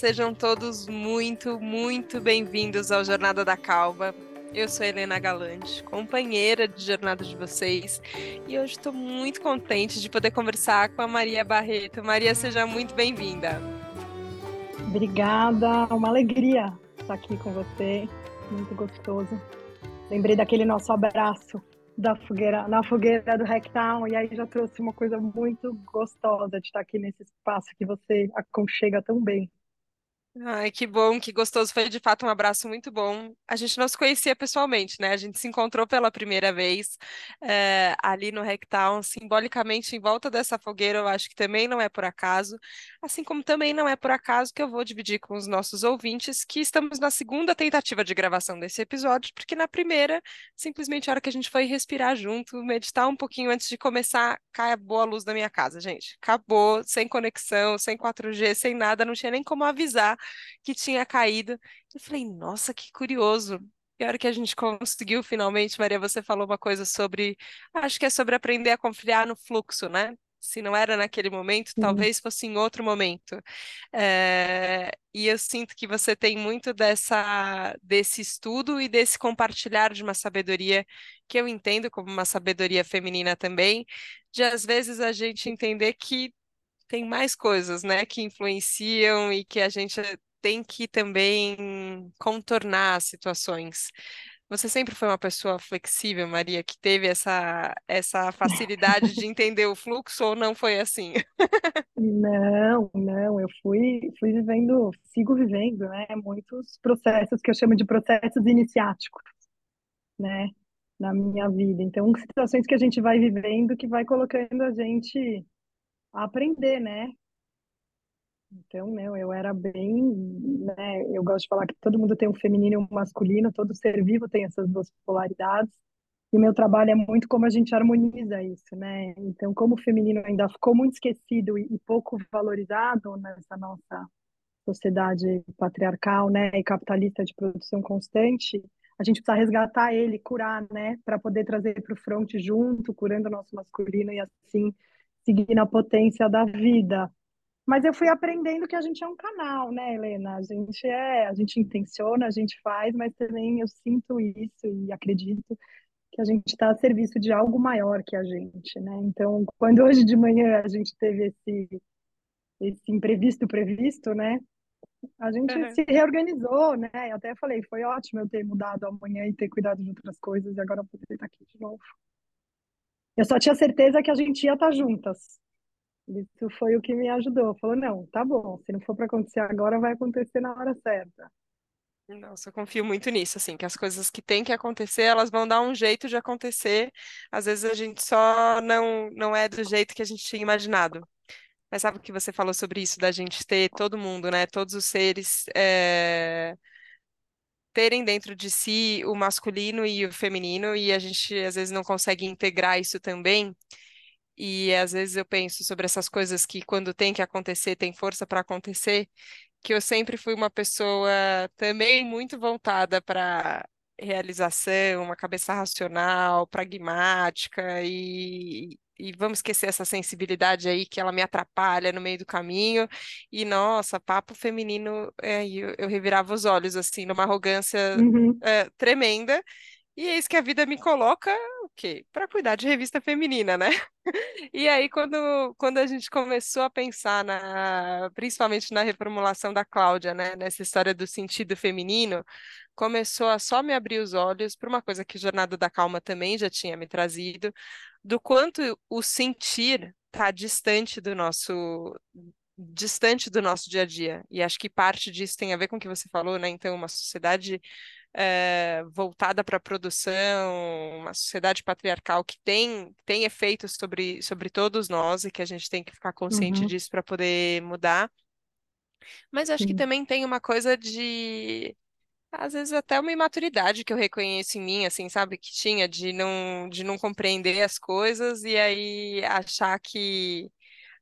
sejam todos muito, muito bem-vindos ao Jornada da Calma. Eu sou Helena Galante, companheira de jornada de vocês, e hoje estou muito contente de poder conversar com a Maria Barreto. Maria, seja muito bem-vinda. Obrigada, uma alegria estar aqui com você, muito gostoso. Lembrei daquele nosso abraço da fogueira, na fogueira do Hacktown, e aí já trouxe uma coisa muito gostosa de estar aqui nesse espaço que você aconchega tão bem. Ai, que bom, que gostoso. Foi de fato um abraço muito bom. A gente não se conhecia pessoalmente, né? A gente se encontrou pela primeira vez é, ali no Hacktown, simbolicamente em volta dessa fogueira. Eu acho que também não é por acaso, assim como também não é por acaso que eu vou dividir com os nossos ouvintes que estamos na segunda tentativa de gravação desse episódio, porque na primeira, simplesmente a hora que a gente foi respirar junto, meditar um pouquinho antes de começar, cai a luz da minha casa, gente. Acabou, sem conexão, sem 4G, sem nada, não tinha nem como avisar que tinha caído. Eu falei, nossa, que curioso. E a hora que a gente conseguiu, finalmente, Maria, você falou uma coisa sobre. Acho que é sobre aprender a confiar no fluxo, né? Se não era naquele momento, talvez fosse em outro momento. É... E eu sinto que você tem muito dessa, desse estudo e desse compartilhar de uma sabedoria que eu entendo como uma sabedoria feminina também, de às vezes a gente entender que tem mais coisas, né, que influenciam e que a gente tem que também contornar situações. Você sempre foi uma pessoa flexível, Maria, que teve essa, essa facilidade de entender o fluxo ou não foi assim? Não, não, eu fui, fui vivendo, sigo vivendo, né, muitos processos que eu chamo de processos iniciáticos, né, na minha vida. Então, situações que a gente vai vivendo que vai colocando a gente a aprender, né? Então, meu, eu era bem, né? Eu gosto de falar que todo mundo tem um feminino e um masculino, todo ser vivo tem essas duas polaridades. E meu trabalho é muito como a gente harmoniza isso, né? Então, como o feminino ainda ficou muito esquecido e, pouco valorizado nessa nossa sociedade patriarcal, né, e capitalista de produção constante, a gente precisa resgatar ele, curar, né, para poder trazer para o front junto, curando o nosso masculino e assim seguir na potência da vida. Mas eu fui aprendendo que a gente é um canal, né, Helena? A gente é, a gente intenciona, a gente faz, mas também eu sinto isso e acredito que a gente está a serviço de algo maior que a gente, né? Então, quando hoje de manhã a gente teve esse esse imprevisto previsto, né? A gente uhum. se reorganizou, né? Eu até falei, foi ótimo eu ter mudado amanhã e ter cuidado de outras coisas e agora poder estar aqui de novo. Eu só tinha certeza que a gente ia estar juntas. Isso foi o que me ajudou. Falou, não, tá bom, se não for para acontecer agora, vai acontecer na hora certa. Nossa, eu confio muito nisso, assim, que as coisas que têm que acontecer, elas vão dar um jeito de acontecer. Às vezes a gente só não, não é do jeito que a gente tinha imaginado. Mas sabe o que você falou sobre isso, da gente ter todo mundo, né? Todos os seres é terem dentro de si o masculino e o feminino, e a gente às vezes não consegue integrar isso também. E às vezes eu penso sobre essas coisas que quando tem que acontecer, tem força para acontecer, que eu sempre fui uma pessoa também muito voltada para realização, uma cabeça racional, pragmática e, e vamos esquecer essa sensibilidade aí que ela me atrapalha no meio do caminho. E nossa, papo feminino, é, eu, eu revirava os olhos assim, numa arrogância uhum. é, tremenda. E é isso que a vida me coloca, o quê? Para cuidar de revista feminina, né? E aí, quando, quando a gente começou a pensar, na, principalmente na reformulação da Cláudia, né? Nessa história do sentido feminino, começou a só me abrir os olhos para uma coisa que Jornada da Calma também já tinha me trazido, do quanto o sentir está distante do nosso distante do nosso dia a dia. E acho que parte disso tem a ver com o que você falou, né? Então, uma sociedade é, voltada para a produção, uma sociedade patriarcal que tem, tem efeitos sobre, sobre todos nós e que a gente tem que ficar consciente uhum. disso para poder mudar. Mas acho Sim. que também tem uma coisa de às vezes até uma imaturidade que eu reconheço em mim, assim, sabe, que tinha de não, de não compreender as coisas e aí achar que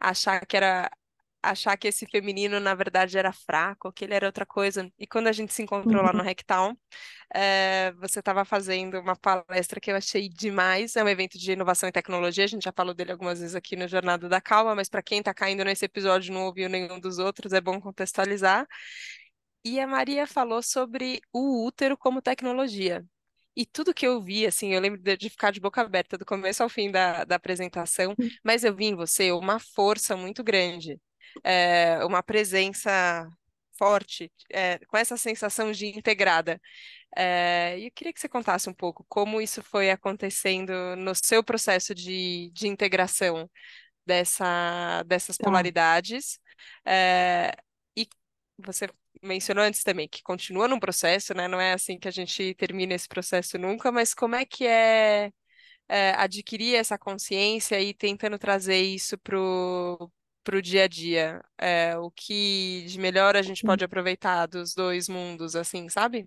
achar que era achar que esse feminino, na verdade, era fraco, que ele era outra coisa. E quando a gente se encontrou lá no Uhum. Hacktown, é, você estava fazendo uma palestra que eu achei demais. É um evento de inovação e tecnologia. A gente já falou dele algumas vezes aqui no Jornada da Calma, mas para quem está caindo nesse episódio e não ouviu nenhum dos outros, é bom contextualizar. E a Maria falou sobre o útero como tecnologia. E tudo que eu vi, assim, eu lembro de, de ficar de boca aberta do começo ao fim da, da apresentação, mas eu vi em você uma força muito grande, é, uma presença forte, é, com essa sensação de integrada. É, e eu queria que você contasse um pouco como isso foi acontecendo no seu processo de, de integração dessa, dessas Tá. polaridades. É, e você mencionou antes também que continua num processo, né? Não é assim que a gente termina esse processo nunca, mas como é que é, é, adquirir essa consciência e tentando trazer isso pro pro dia a dia? É, o que de melhor a gente pode aproveitar dos dois mundos, assim, sabe?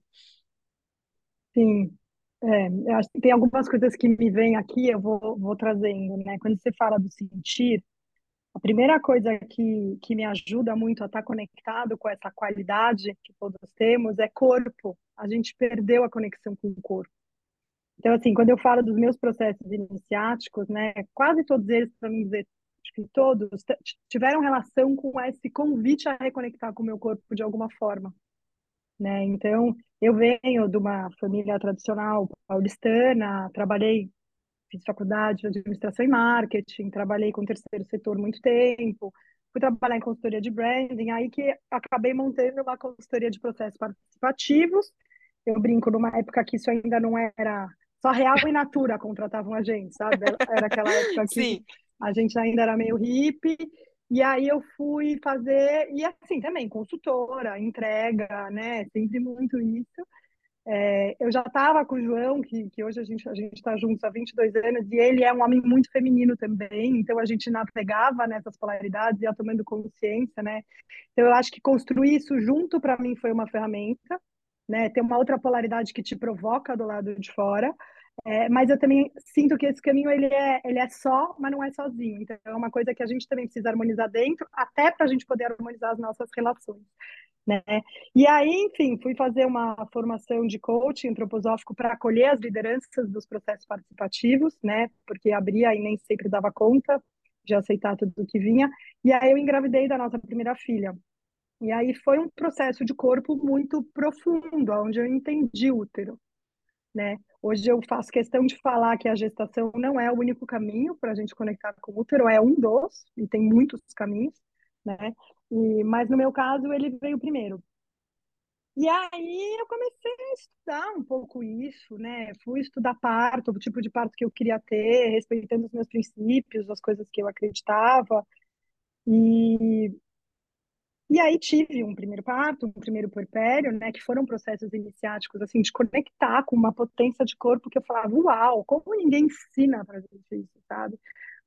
Sim, é, eu acho que tem algumas coisas que me vêm aqui, eu vou, vou trazendo, né? Quando você fala do sentir, a primeira coisa que, que me ajuda muito a estar conectado com essa qualidade que todos temos é corpo. A gente perdeu a conexão com o corpo. Então, assim, quando eu falo dos meus processos iniciáticos, né, quase todos eles, para não dizer acho que todos, tiveram relação com esse convite a reconectar com o meu corpo de alguma forma né? Então, eu venho de uma família tradicional paulistana, trabalhei, fiz faculdade de administração e marketing, trabalhei com o terceiro setor muito tempo, fui trabalhar em consultoria de branding, aí que acabei montando uma consultoria de processos participativos. Eu brinco numa época que isso ainda não era só Real e Natura contratavam a gente, sabe? Era aquela época que Sim, a gente ainda era meio hippie, e aí eu fui fazer, e assim também, consultora, entrega, né? Sempre muito isso. É, eu já estava com o João, que, que hoje a gente a está juntos há 22 anos, e ele é um homem muito feminino também, então a gente navegava nessas polaridades, ia tomando consciência, né? Então eu acho que construir isso junto para mim foi uma ferramenta, né? Tem uma outra polaridade que te provoca do lado de fora, é, mas eu também sinto que esse caminho ele é, ele é só, mas não é sozinho. Então é uma coisa que a gente também precisa harmonizar dentro, até para a gente poder harmonizar as nossas relações. Né? E aí, enfim, fui fazer uma formação de coaching antroposófico para acolher as lideranças dos processos participativos, né? Porque abria e nem sempre dava conta de aceitar tudo o que vinha. E aí eu engravidei da nossa primeira filha. E aí foi um processo de corpo muito profundo, onde eu entendi o útero, né? Hoje eu faço questão de falar que a gestação não é o único caminho para a gente conectar com o útero, é um dos, e tem muitos caminhos, né? E, mas no meu caso ele veio primeiro. E aí eu comecei a estudar um pouco isso, né? Fui estudar parto, o tipo de parto que eu queria ter, respeitando os meus princípios, as coisas que eu acreditava. E e aí tive um primeiro parto, um primeiro puerpério, né, que foram processos iniciáticos, assim, de conectar com uma potência de corpo que eu falava, uau, como ninguém ensina pra gente isso, sabe?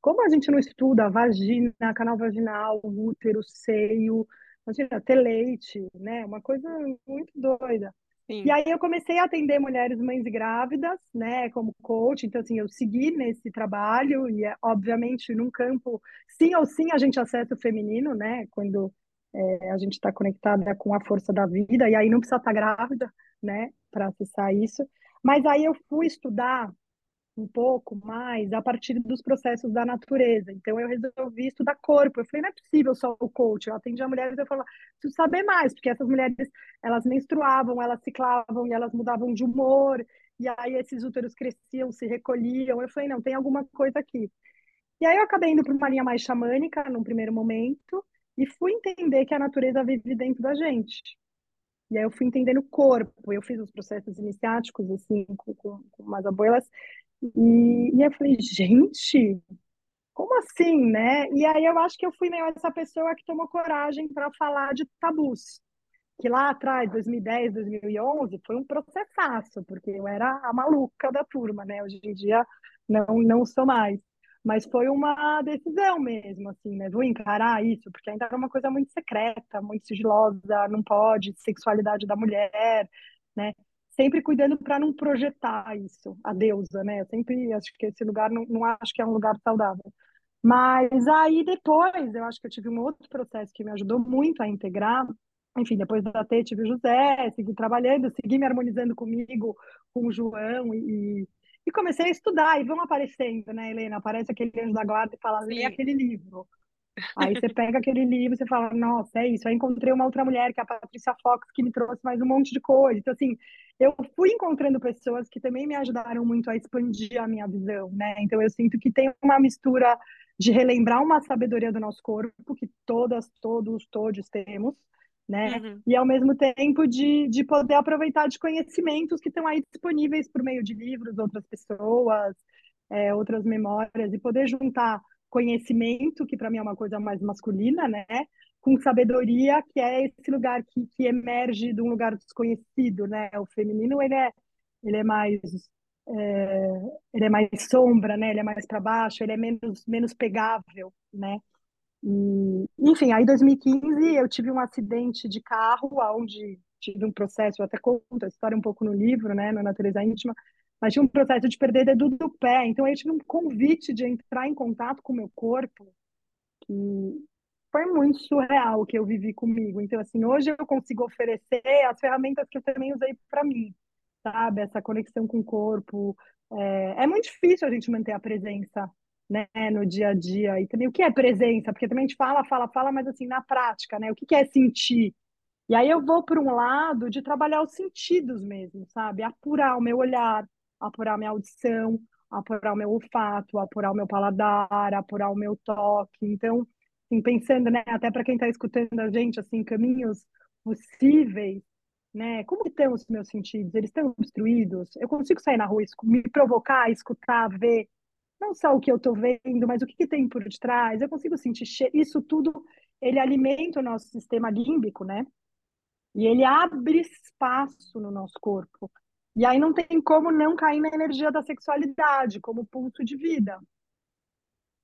Como a gente não estuda vagina, canal vaginal, útero, seio, imagina, ter leite, né, uma coisa muito doida. E sim. aí eu comecei a atender mulheres mães e grávidas, né, como coach, então assim, eu segui nesse trabalho e obviamente num campo, sim ou sim a gente acessa o feminino, né, quando é, a gente está conectada com a força da vida, e aí não precisa estar grávida, né, para acessar isso. Mas aí eu fui estudar um pouco mais a partir dos processos da natureza. Então eu resolvi estudar corpo. Eu falei, não é possível só o coach. Eu atendi a mulheres eu falava, preciso saber mais, porque essas mulheres, elas menstruavam, elas ciclavam e elas mudavam de humor, e aí esses úteros cresciam, se recolhiam. Eu falei, não, tem alguma coisa aqui. E aí eu acabei indo para uma linha mais xamânica num primeiro momento e fui entender que a natureza vive dentro da gente. E aí eu fui entendendo o corpo. Eu fiz os processos iniciáticos, assim, com, com, com umas abuelas. E, e eu falei, gente, como assim, né? E aí eu acho que eu fui meio essa pessoa que tomou coragem para falar de tabus. Que lá atrás, 2010, 2011, foi um processaço, porque eu era a maluca da turma, né? Hoje em dia não, não sou mais. Mas foi uma decisão mesmo, assim, né? Vou encarar isso, porque ainda era uma coisa muito secreta, muito sigilosa, não pode, sexualidade da mulher, né? Sempre cuidando para não projetar isso, a deusa, né? Eu sempre acho que esse lugar não, não acho que é um lugar saudável. Mas aí depois, eu acho que eu tive um outro processo que me ajudou muito a integrar. Enfim, depois da T, tive o José, segui trabalhando, segui me harmonizando comigo, com o João e, e comecei a estudar. E vão aparecendo, né, Helena? Aparece aquele anjo da guarda e fala, lê aquele livro. Aí você pega aquele livro e fala, nossa, é isso. Aí encontrei uma outra mulher, que é a Patrícia Fox, que me trouxe mais um monte de coisa. Então, assim, eu fui encontrando pessoas que também me ajudaram muito a expandir a minha visão, né? Então, eu sinto que tem uma mistura de relembrar uma sabedoria do nosso corpo, que todas, todos, todos temos, né? Uhum. E ao mesmo tempo de, de poder aproveitar de conhecimentos que estão aí disponíveis por meio de livros, outras pessoas, é, outras memórias, e poder juntar conhecimento, que para mim é uma coisa mais masculina, né? Com sabedoria, que é esse lugar que, que emerge de um lugar desconhecido, né? O feminino, ele é, ele é mais é, ele é mais sombra, né? Ele é mais para baixo, ele é menos menos pegável, né? E, enfim, aí em 2015 eu tive um acidente de carro, onde tive um processo, eu até conto a história um pouco no livro, né, na Natureza Íntima, mas tinha um processo de perder dedo do pé, então eu tive um convite de entrar em contato com o meu corpo, que foi muito surreal o que eu vivi comigo. Então, assim, hoje eu consigo oferecer as ferramentas que eu também usei para mim, sabe? Essa conexão com o corpo. É, é muito difícil a gente manter a presença né, no dia a dia. E também o que é presença? Porque também a gente fala, fala, fala, mas assim, na prática, né? O que é sentir? E aí eu vou por um lado de trabalhar os sentidos mesmo, sabe? Apurar o meu olhar, apurar minha audição, apurar o meu olfato, apurar o meu paladar, apurar o meu toque. Então, assim, pensando, né, até para quem está escutando a gente, assim, caminhos possíveis, né? Como estão os meus sentidos? Eles estão obstruídos? Eu consigo sair na rua, me provocar, escutar, ver não só o que eu estou vendo, mas o que, que, tem por detrás. Eu consigo sentir isso tudo. Ele alimenta o nosso sistema límbico, né? E ele abre espaço no nosso corpo. E aí não tem como não cair na energia da sexualidade, como pulso de vida.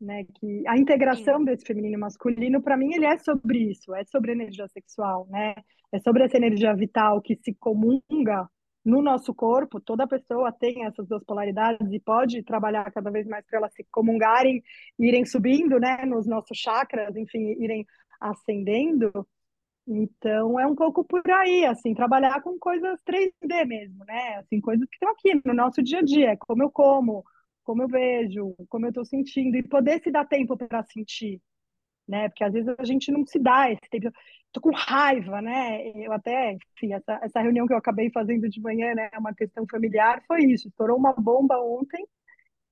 Né? Que a integração Sim. desse feminino e masculino, para mim, ele é sobre isso, é sobre energia sexual, né? É sobre essa energia vital que se comunga no nosso corpo, toda pessoa tem essas duas polaridades e pode trabalhar cada vez mais para elas se comungarem, irem subindo, né, nos nossos chakras, enfim, irem ascendendo. Então é um pouco por aí, assim, trabalhar com coisas 3D mesmo, né? Assim, coisas que estão aqui no nosso dia a dia, como eu como, como eu vejo, como eu estou sentindo e poder se dar tempo para sentir, né? Porque às vezes a gente não se dá esse tempo tô com raiva, né? Eu até, enfim, essa, essa reunião que eu acabei fazendo de manhã, né, uma questão familiar, foi isso. Estourou uma bomba ontem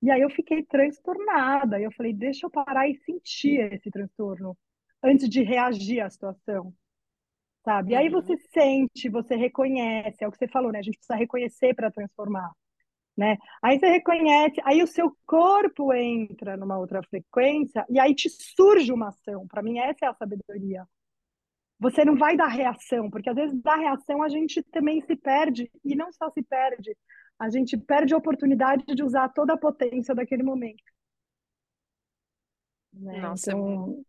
e aí eu fiquei transtornada. Eu falei, deixa eu parar e sentir esse transtorno antes de reagir à situação, sabe? E aí você uhum. sente, você reconhece, é o que você falou, né? A gente precisa reconhecer para transformar. Né? Aí você reconhece, aí o seu corpo entra numa outra frequência e aí te surge uma ação. Para mim, essa é a sabedoria você não vai dar reação, porque às vezes da reação a gente também se perde, e não só se perde, a gente perde a oportunidade de usar toda a potência daquele momento. Né? Nossa, é então,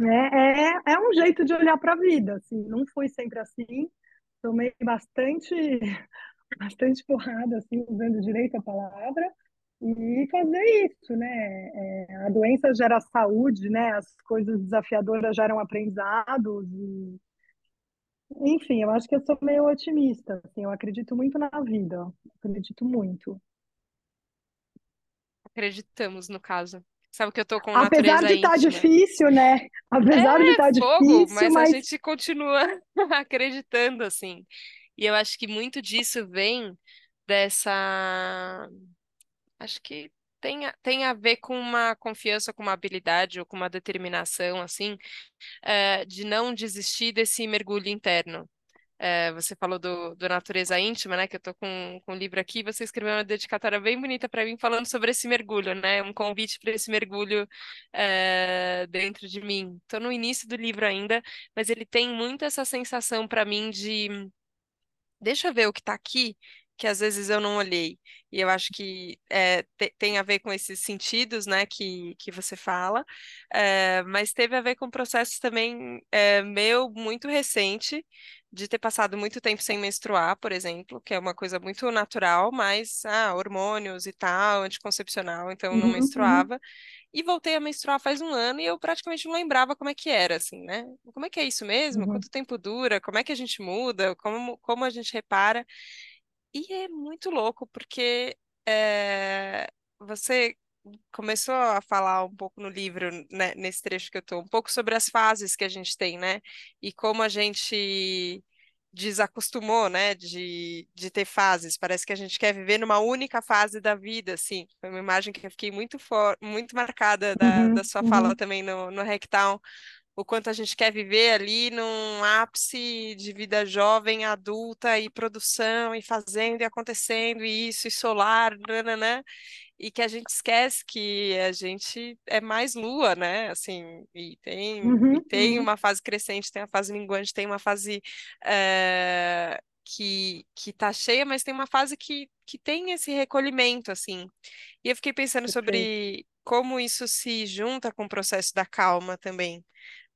é, é, é um jeito de olhar para a vida, assim, não fui sempre assim, tomei bastante, bastante porrada, assim, usando direito a palavra, e fazer isso, né? É, a doença gera saúde, né? As coisas desafiadoras geram aprendizados e enfim, eu acho que eu sou meio otimista, assim, eu acredito muito na vida, acredito muito. Acreditamos, no caso. Sabe que eu tô com Apesar de estar tá difícil, né? Apesar é, de estar tá difícil, mas, mas a gente continua acreditando, assim. E eu acho que muito disso vem dessa Acho que tem a, tem a ver com uma confiança, com uma habilidade ou com uma determinação, assim, é, de não desistir desse mergulho interno. É, você falou do, do Natureza Íntima, né? Que eu tô com, com um livro aqui. Você escreveu uma dedicatória bem bonita para mim falando sobre esse mergulho, né? Um convite para esse mergulho é, dentro de mim. Estou no início do livro ainda, mas ele tem muito essa sensação para mim de deixa eu ver o que está aqui que às vezes eu não olhei. E eu acho que é, te, tem a ver com esses sentidos, né, que, que você fala, é, mas teve a ver com um processo também é, meu muito recente de ter passado muito tempo sem menstruar, por exemplo, que é uma coisa muito natural, mas ah, hormônios e tal, anticoncepcional, então não Uhum, uhum, menstruava. E voltei a menstruar faz um ano e eu praticamente não lembrava como é que era, assim, né? Como é que é isso mesmo? uhum, Quanto tempo dura? Como é que a gente muda? Como, como a gente repara? E é muito louco, porque é, você começou a falar um pouco no livro, né, nesse trecho que eu tô, um pouco sobre as fases que a gente tem, né? E como a gente desacostumou, né, de, de ter fases. Parece que a gente quer viver numa única fase da vida, assim. Foi uma imagem que eu fiquei muito for, muito marcada da, da uhum, sua fala uhum, também no, no Hacktown o quanto a gente quer viver ali num ápice de vida jovem, adulta, e produção, e fazendo, e acontecendo, e isso, e solar, nananã, e que a gente esquece que a gente é mais lua, né? Assim, e tem, e uhum, tem uhum, uma fase crescente, tem uma fase minguante, tem uma fase eh, que, que tá cheia, mas tem uma fase que, que tem esse recolhimento, assim. E eu fiquei pensando perfeito. sobre como isso se junta com o processo da calma também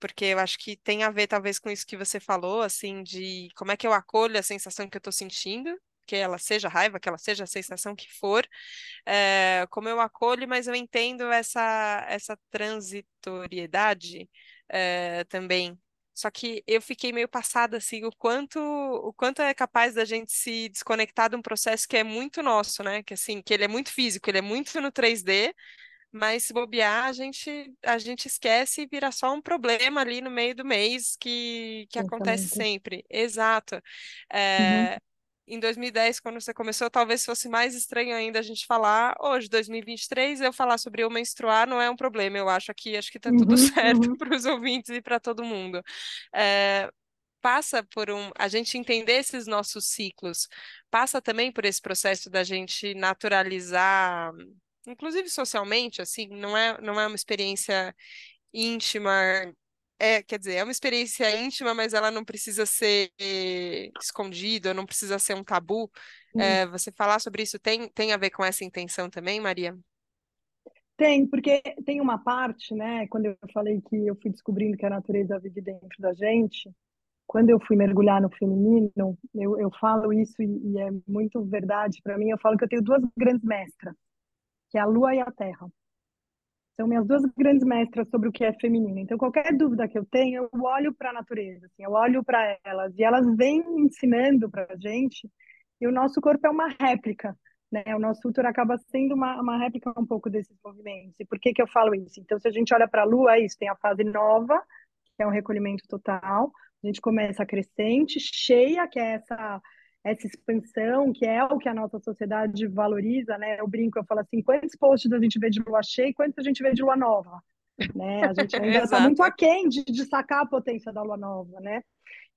porque eu acho que tem a ver talvez com isso que você falou, assim, de como é que eu acolho a sensação que eu estou sentindo, que ela seja raiva, que ela seja a sensação que for, é, como eu acolho, mas eu entendo essa, essa transitoriedade é, também. Só que eu fiquei meio passada, assim, o quanto, o quanto é capaz da gente se desconectar de um processo que é muito nosso, né? Que, assim, que ele é muito físico, ele é muito no 3D, mas se bobear, a gente, a gente esquece e vira só um problema ali no meio do mês que, que acontece sempre. Exato. Uhum, É, em 2010, quando você começou, talvez fosse mais estranho ainda a gente falar. Hoje, 2023, eu falar sobre eu menstruar não é um problema. Eu acho que acho que tá tudo uhum, certo uhum. para os ouvintes e para todo mundo. É, passa por um, a gente entender esses nossos ciclos, passa também por esse processo da gente naturalizar inclusive socialmente, assim, não é, não é uma experiência íntima, é, quer dizer, é uma experiência íntima, mas ela não precisa ser escondida, não precisa ser um tabu. Sim. É, você falar sobre isso tem, tem a ver com essa intenção também, Maria? Tem, porque tem uma parte, né? Quando eu falei que eu fui descobrindo que a natureza vive dentro da gente, quando eu fui mergulhar no feminino, eu, eu falo isso e, e é muito verdade para mim. Eu falo que eu tenho duas grandes mestras, que é a Lua e a Terra. São minhas duas grandes mestras sobre o que é feminino. Então, qualquer dúvida que eu tenho, eu olho para a natureza, assim, eu olho para elas e elas vêm ensinando para a gente. E o nosso corpo é uma réplica, né? O nosso útero acaba sendo uma, uma réplica um pouco desses movimentos. E por que que eu falo isso? Então, se a gente olha para a Lua, é isso, tem a fase nova, que é um recolhimento total. A gente começa a crescente, cheia, que é essa essa expansão, que é o que a nossa sociedade valoriza, né? Eu brinco, eu falo assim, quantos posts a gente vê de lua cheia e quantos a gente vê de lua nova, né? A gente ainda está muito aquém de, de sacar a potência da lua nova, né?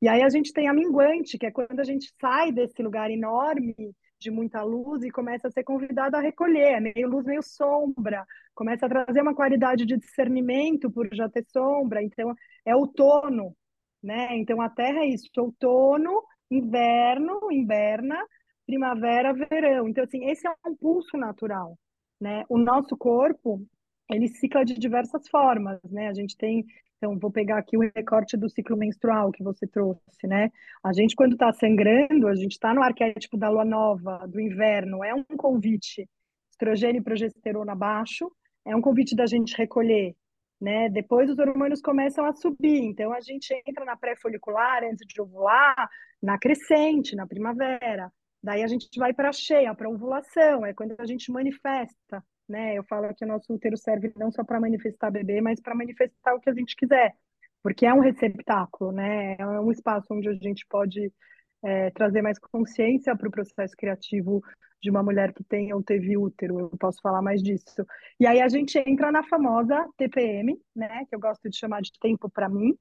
E aí a gente tem a minguante, que é quando a gente sai desse lugar enorme de muita luz e começa a ser convidado a recolher, é meio luz, meio sombra, começa a trazer uma qualidade de discernimento por já ter sombra, então é outono, né? Então a Terra é isso, outono, inverno, inverna, primavera, verão. Então assim, esse é um pulso natural, né? O nosso corpo, ele cicla de diversas formas, né? A gente tem então, vou pegar aqui o recorte do ciclo menstrual que você trouxe, né? A gente, quando está sangrando, a gente está no arquétipo da lua nova, do inverno, é um convite, estrogênio e progesterona baixo, é um convite da gente recolher, né? Depois os hormônios começam a subir, então a gente entra na pré-folicular antes de ovular, na crescente, na primavera. Daí a gente vai para a cheia, para a ovulação, é quando a gente manifesta, né? Eu falo que o nosso útero serve não só para manifestar bebê, mas para manifestar o que a gente quiser, porque é um receptáculo, né? É um espaço onde a gente pode é, trazer mais consciência para o processo criativo de uma mulher que tem ou teve útero, eu posso falar mais disso. E aí a gente entra na famosa TPM, né, que eu gosto de chamar de tempo para mim,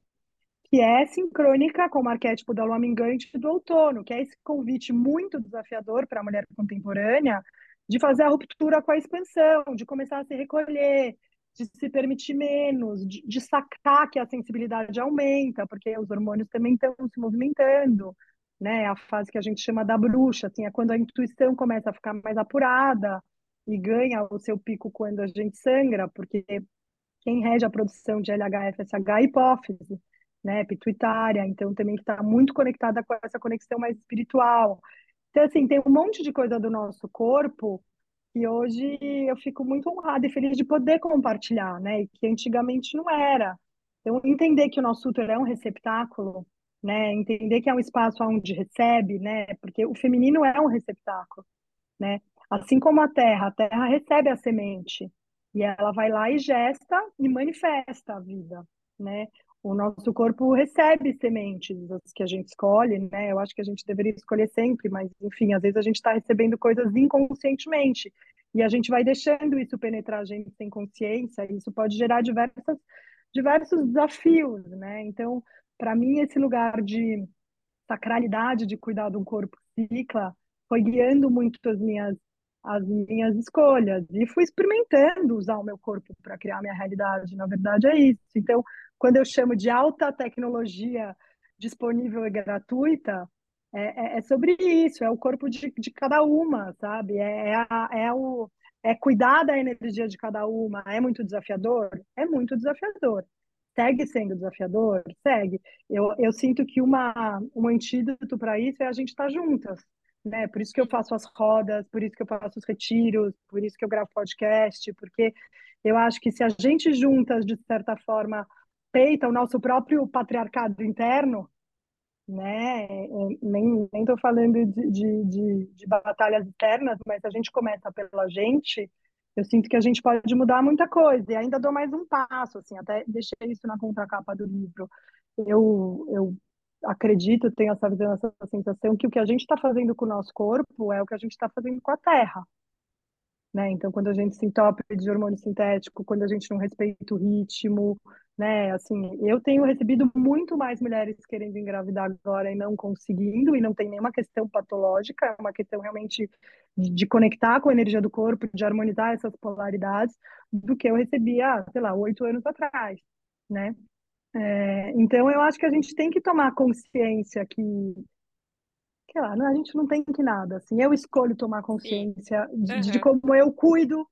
que é sincrônica com o arquétipo da lua minguante do outono, que é esse convite muito desafiador para a mulher contemporânea de fazer a ruptura com a expansão, de começar a se recolher, de se permitir menos, de, de sacar que a sensibilidade aumenta, porque os hormônios também estão se movimentando, né? É a fase que a gente chama da bruxa, assim, é quando a intuição começa a ficar mais apurada e ganha o seu pico quando a gente sangra, porque quem rege a produção de LH, FSH é a hipófise, né, pituitária, então também que está muito conectada com essa conexão mais espiritual. Então, assim, tem um monte de coisa do nosso corpo que hoje eu fico muito honrada e feliz de poder compartilhar, né, e que antigamente não era. Então, entender que o nosso útero é um receptáculo, né, entender que é um espaço onde recebe, né, porque o feminino é um receptáculo, né, assim como a terra, a terra recebe a semente, e ela vai lá e gesta e manifesta a vida, né? O nosso corpo recebe sementes, as que a gente escolhe, né? Eu acho que a gente deveria escolher sempre, mas enfim, às vezes a gente está recebendo coisas inconscientemente e a gente vai deixando isso penetrar a gente sem consciência, e isso pode gerar diversas, diversos desafios, né? Então, para mim, esse lugar de sacralidade de cuidar de um corpo cicla foi guiando muito as minhas as minhas escolhas e fui experimentando usar o meu corpo para criar minha realidade. Na verdade, é isso. Então, quando eu chamo de alta tecnologia disponível e gratuita, é, é, é sobre isso, é o corpo de, de cada uma, sabe? É, é, a, é, o, é cuidar da energia de cada uma. É muito desafiador? É muito desafiador. Segue sendo desafiador? Segue. Eu, eu sinto que uma, um antídoto para isso é a gente estar tá juntas, né? Por isso que eu faço as rodas, por isso que eu faço os retiros, por isso que eu gravo podcast, porque eu acho que se a gente juntas, de certa forma, peita o nosso próprio patriarcado interno, né? Nem nem estou falando de, de, de, de, batalhas internas, mas a gente começa pela gente. Eu sinto que a gente pode mudar muita coisa e ainda dou mais um passo, assim, até deixei isso na contracapa do livro. Eu, eu acredito, tenho essa visão, essa sensação que o que a gente está fazendo com o nosso corpo é o que a gente está fazendo com a Terra. Né? Então, quando a gente se entope de hormônio sintético, quando a gente não respeita o ritmo, né? Assim, eu tenho recebido muito mais mulheres querendo engravidar agora e não conseguindo, e não tem nenhuma questão patológica, é uma questão realmente de, de conectar com a energia do corpo, de harmonizar essas polaridades, do que eu recebia, sei lá, oito anos atrás, né? É, então, eu acho que a gente tem que tomar consciência que, sei lá, a gente não tem que nada, assim, eu escolho tomar consciência de, uhum. de, como eu cuido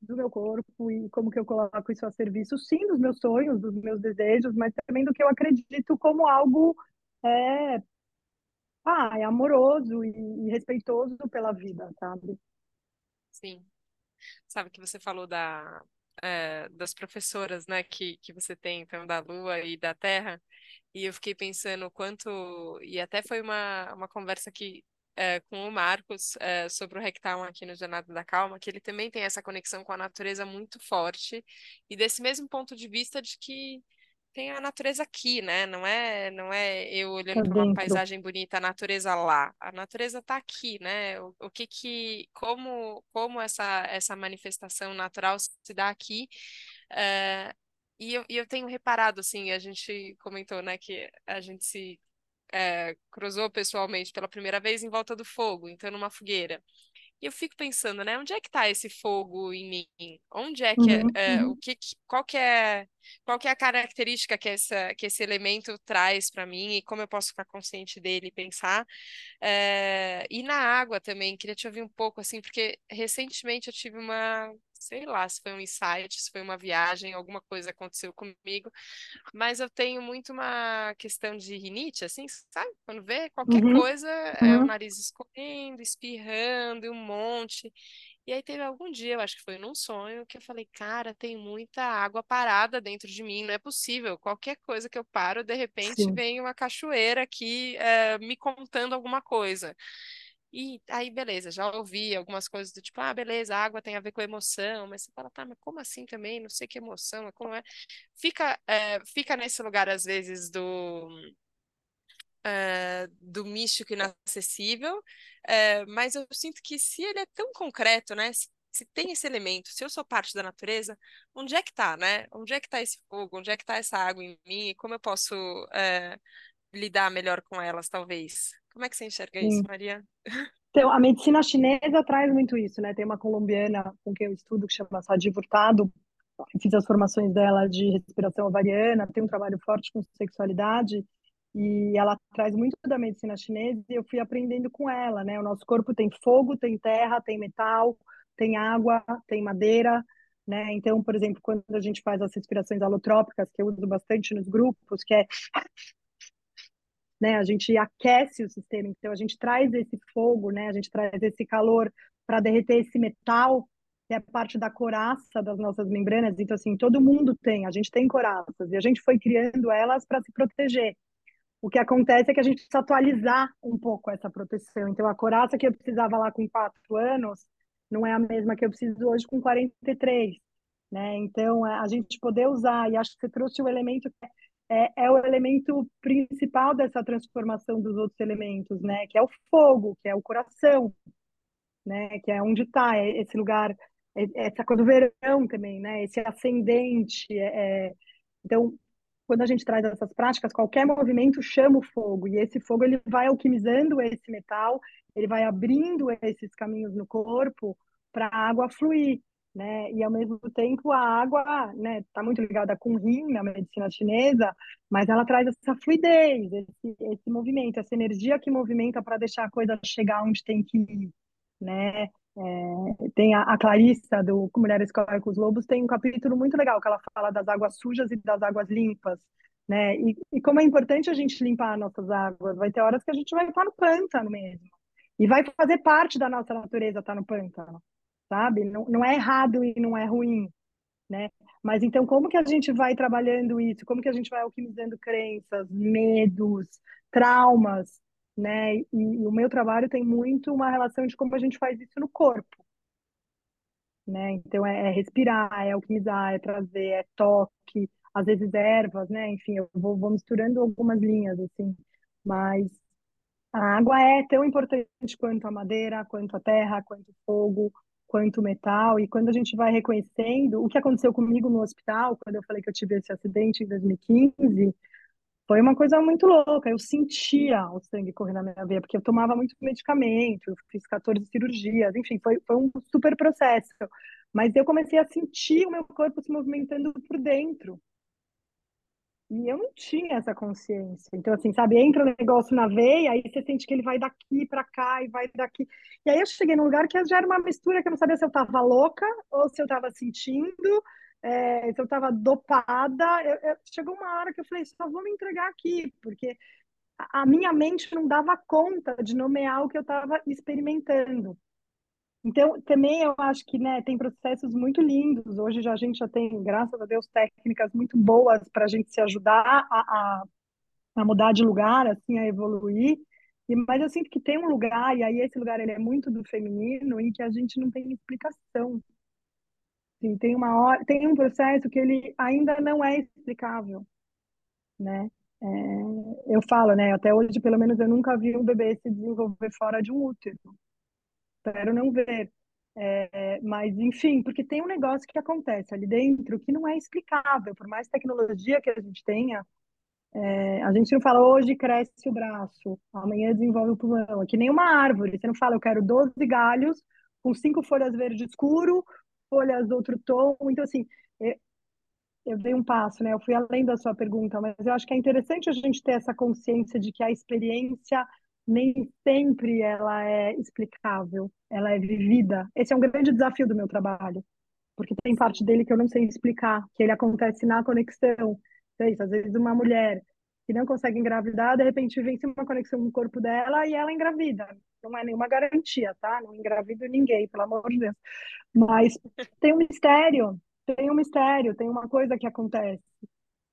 do meu corpo e como que eu coloco isso a serviço, sim, dos meus sonhos, dos meus desejos, mas também do que eu acredito como algo é, ah, é amoroso e, e respeitoso pela vida, sabe? Sim. Sabe que você falou da, é, das professoras, né, que, que você tem, então, da Lua e da Terra, e eu fiquei pensando o quanto, e até foi uma, uma conversa que é, com o Marcos é, sobre o Rectal aqui no Jornada da Calma, que ele também tem essa conexão com a natureza muito forte, e desse mesmo ponto de vista de que tem a natureza aqui, né? Não é, não é eu olhando para uma paisagem bonita, a natureza lá. A natureza está aqui, né? O, o, que que, como, como essa essa manifestação natural se dá aqui? Uh, e, eu, e eu tenho reparado, assim, a gente comentou, né, que a gente se é, cruzou pessoalmente pela primeira vez em volta do fogo, então numa fogueira. E eu fico pensando, né? Onde é que está esse fogo em mim? Onde é que uhum, é, é uhum. o que, qual que é qual que é a característica que essa que esse elemento traz para mim e como eu posso ficar consciente dele e pensar? É, e na água também queria te ouvir um pouco assim, porque recentemente eu tive uma sei lá se foi um insight, se foi uma viagem, alguma coisa aconteceu comigo, mas eu tenho muito uma questão de rinite, assim, sabe? Quando vê qualquer uhum. coisa, uhum. é o nariz escorrendo, espirrando, um monte. E aí teve algum dia, eu acho que foi num sonho, que eu falei, cara, tem muita água parada dentro de mim, não é possível. Qualquer coisa que eu paro, de repente Sim. vem uma cachoeira aqui é, me contando alguma coisa. E aí, beleza, já ouvi algumas coisas do tipo, ah, beleza, a água tem a ver com emoção, mas você fala, tá, mas como assim também? Não sei que emoção, como é. Fica, é, fica nesse lugar, às vezes, do. É, do místico inacessível, é, mas eu sinto que se ele é tão concreto, né? Se, se, tem esse elemento, se eu sou parte da natureza, onde é que tá, né? Onde é que tá esse fogo? Onde é que tá essa água em mim? Como eu posso lidar melhor com elas, talvez? Como é que você enxerga Sim. isso, Maria? Então, a medicina chinesa traz muito isso, né? Tem uma colombiana com quem eu estudo que chama Sadi Furtado, fiz as formações dela de respiração ovariana, tem um trabalho forte com sexualidade e ela traz muito da medicina chinesa e eu fui aprendendo com ela, né? O nosso corpo tem fogo, tem terra, tem metal, tem água, tem madeira, né? Então, por exemplo, quando a gente faz as respirações alotrópicas, que eu uso bastante nos grupos, que é né? A gente aquece o sistema, então a gente traz esse fogo, né? A gente traz esse calor para derreter esse metal que é parte da coraça das nossas membranas. Então assim, todo mundo tem, a gente tem coraças e a gente foi criando elas para se proteger. O que acontece é que a gente precisa atualizar um pouco essa proteção. Então a coraça que eu precisava lá com quatro anos não é a mesma que eu preciso hoje com 43. Né? Então, a gente poder usar, e acho que você trouxe o elemento que é é, o elemento principal dessa transformação dos outros elementos, né? Que é o fogo, que é o coração, né? Que é onde está é esse lugar, é, é essa coisa do verão também, né? Esse ascendente. É, é... Então, quando a gente traz essas práticas, qualquer movimento chama o fogo e esse fogo ele vai alquimizando esse metal, ele vai abrindo esses caminhos no corpo para a água fluir né? E ao mesmo tempo a água, né, está muito ligada com o rim na medicina chinesa, mas ela traz essa fluidez, esse, esse movimento, essa energia que movimenta para deixar a coisa chegar onde tem que ir, né? É, tem a, a Clarissa do Mulheres Correm com os Lobos tem um capítulo muito legal que ela fala das águas sujas e das águas limpas, né? E, e como é importante a gente limpar nossas águas, vai ter horas que a gente vai estar no pântano mesmo. E vai fazer parte da nossa natureza estar no pântano sabe? Não, não é errado e não é ruim, né? Mas então, como que a gente vai trabalhando isso? Como que a gente vai alquimizando crenças, medos, traumas, né? E, e o meu trabalho tem muito uma relação de como a gente faz isso no corpo, né? Então, é, é respirar, é alquimizar, é trazer, é toque, às vezes ervas, né? Enfim, eu vou, vou misturando algumas linhas, assim, mas a água é tão importante quanto a madeira, quanto a terra, quanto o fogo, quanto metal, e quando a gente vai reconhecendo, o que aconteceu comigo no hospital, quando eu falei que eu tive esse acidente em 2015, foi uma coisa muito louca, eu sentia o sangue correr na minha veia, porque eu tomava muito medicamento, eu fiz 14 cirurgias, enfim, foi, foi um super processo, mas eu comecei a sentir o meu corpo se movimentando por dentro, e eu não tinha essa consciência. Então, assim, sabe, entra o negócio na veia, aí você sente que ele vai daqui para cá e vai daqui. E aí eu cheguei num lugar que já era uma mistura que eu não sabia se eu estava louca ou se eu estava sentindo, é, se eu estava dopada. Eu, eu, chegou uma hora que eu falei, só vou me entregar aqui, porque a minha mente não dava conta de nomear o que eu estava experimentando. Então, também eu acho que né, tem processos muito lindos. Hoje já, a gente já tem, graças a Deus, técnicas muito boas para a gente se ajudar a, a, a, mudar de lugar, assim, a evoluir. E, mas eu sinto que tem um lugar, e aí esse lugar ele é muito do feminino, em que a gente não tem explicação. Assim, tem uma hora, tem um processo que ele ainda não é explicável, né? É, eu falo, né? Até hoje, pelo menos, eu nunca vi um bebê se desenvolver fora de um útero espero não ver. É, mas, enfim, porque tem um negócio que acontece ali dentro que não é explicável, por mais tecnologia que a gente tenha, é, a gente não fala hoje cresce o braço, amanhã desenvolve o pulmão. É que nem uma árvore, você não fala eu quero 12 galhos com cinco folhas verde escuro, folhas outro tom. Então, assim, eu, eu dei um passo, né? Eu fui além da sua pergunta, mas eu acho que é interessante a gente ter essa consciência de que a experiência nem sempre ela é explicável, ela é vivida. Esse é um grande desafio do meu trabalho, porque tem parte dele que eu não sei explicar, que ele acontece na conexão. É isso, às vezes uma mulher que não consegue engravidar, de repente vence uma conexão com o corpo dela e ela engravida. Não é nenhuma garantia, tá? Não engravido ninguém, pelo amor de Deus. Mas tem um mistério, tem um mistério, tem uma coisa que acontece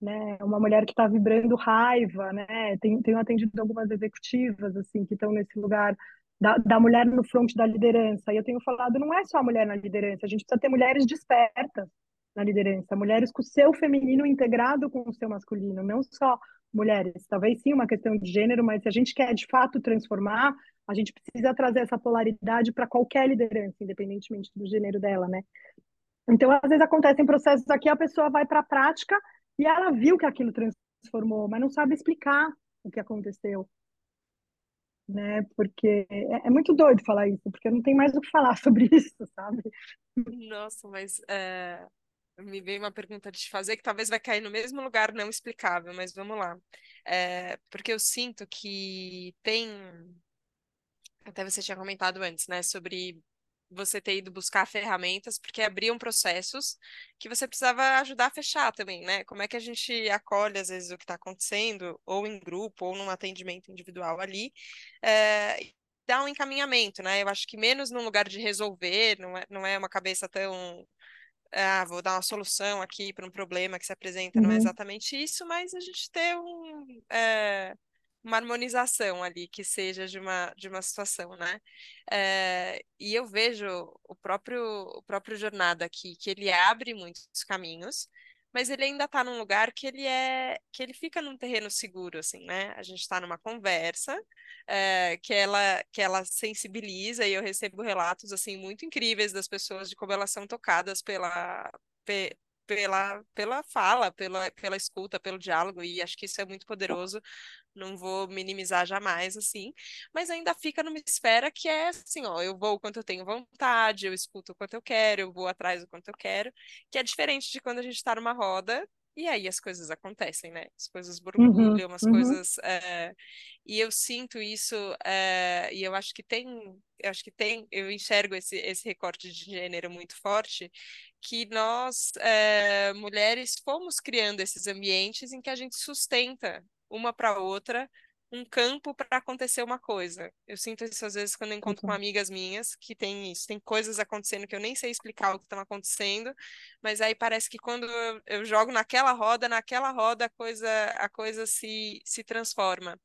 né? Uma mulher que está vibrando raiva, né? Tenho, tenho atendido algumas executivas, assim, que estão nesse lugar da, da mulher no front da liderança. E eu tenho falado, não é só a mulher na liderança, a gente precisa ter mulheres despertas na liderança, mulheres com o seu feminino integrado com o seu masculino, não só mulheres. Talvez sim uma questão de gênero, mas se a gente quer de fato transformar, a gente precisa trazer essa polaridade para qualquer liderança, independentemente do gênero dela, né? Então, às vezes acontecem processos aqui, a pessoa vai para a prática e ela viu que aquilo transformou, mas não sabe explicar o que aconteceu. Né? Porque é, é muito doido falar isso, porque não tem mais o que falar sobre isso, sabe? Nossa, mas é, me veio uma pergunta de te fazer que talvez vai cair no mesmo lugar não explicável, mas vamos lá. É, porque eu sinto que tem. Até você tinha comentado antes, né, sobre você ter ido buscar ferramentas, porque abriam processos que você precisava ajudar a fechar também, né? Como é que a gente acolhe, às vezes, o que está acontecendo, ou em grupo, ou num atendimento individual ali, é, dá um encaminhamento, né? Eu acho que menos no lugar de resolver, não é, não é uma cabeça tão ah, vou dar uma solução aqui para um problema que se apresenta, não é Uhum, exatamente isso, mas a gente ter um, é, uma harmonização ali que seja de uma, de uma situação, né? É, e eu vejo o próprio, o próprio Jornada aqui, que ele abre muitos caminhos, mas ele ainda está num lugar que ele é, que ele fica num terreno seguro, assim, né? A gente está numa conversa, é, que ela, que ela sensibiliza, e eu recebo relatos, assim, muito incríveis das pessoas de como elas são tocadas pela... Pe, pela, pela fala, pela, pela escuta, pelo diálogo, e acho que isso é muito poderoso não vou minimizar jamais, assim, mas ainda fica numa esfera que é assim, ó, eu vou quanto eu tenho vontade, eu escuto o quanto eu quero, eu vou atrás do quanto eu quero, que é diferente de quando a gente está numa roda e aí as coisas acontecem, né? As coisas uhum, borbulham, as uhum, coisas. É... E eu sinto isso, é... e eu acho que tem, eu acho que tem, eu enxergo esse, esse recorte de gênero muito forte, que nós, é... mulheres, fomos criando esses ambientes em que a gente sustenta uma para outra um campo para acontecer uma coisa. Eu sinto isso às vezes quando eu encontro com total. amigas minhas que tem isso, tem coisas acontecendo que eu nem sei explicar o que estão acontecendo, mas aí parece que quando eu, eu, jogo naquela roda, naquela roda a coisa a coisa se, se transforma.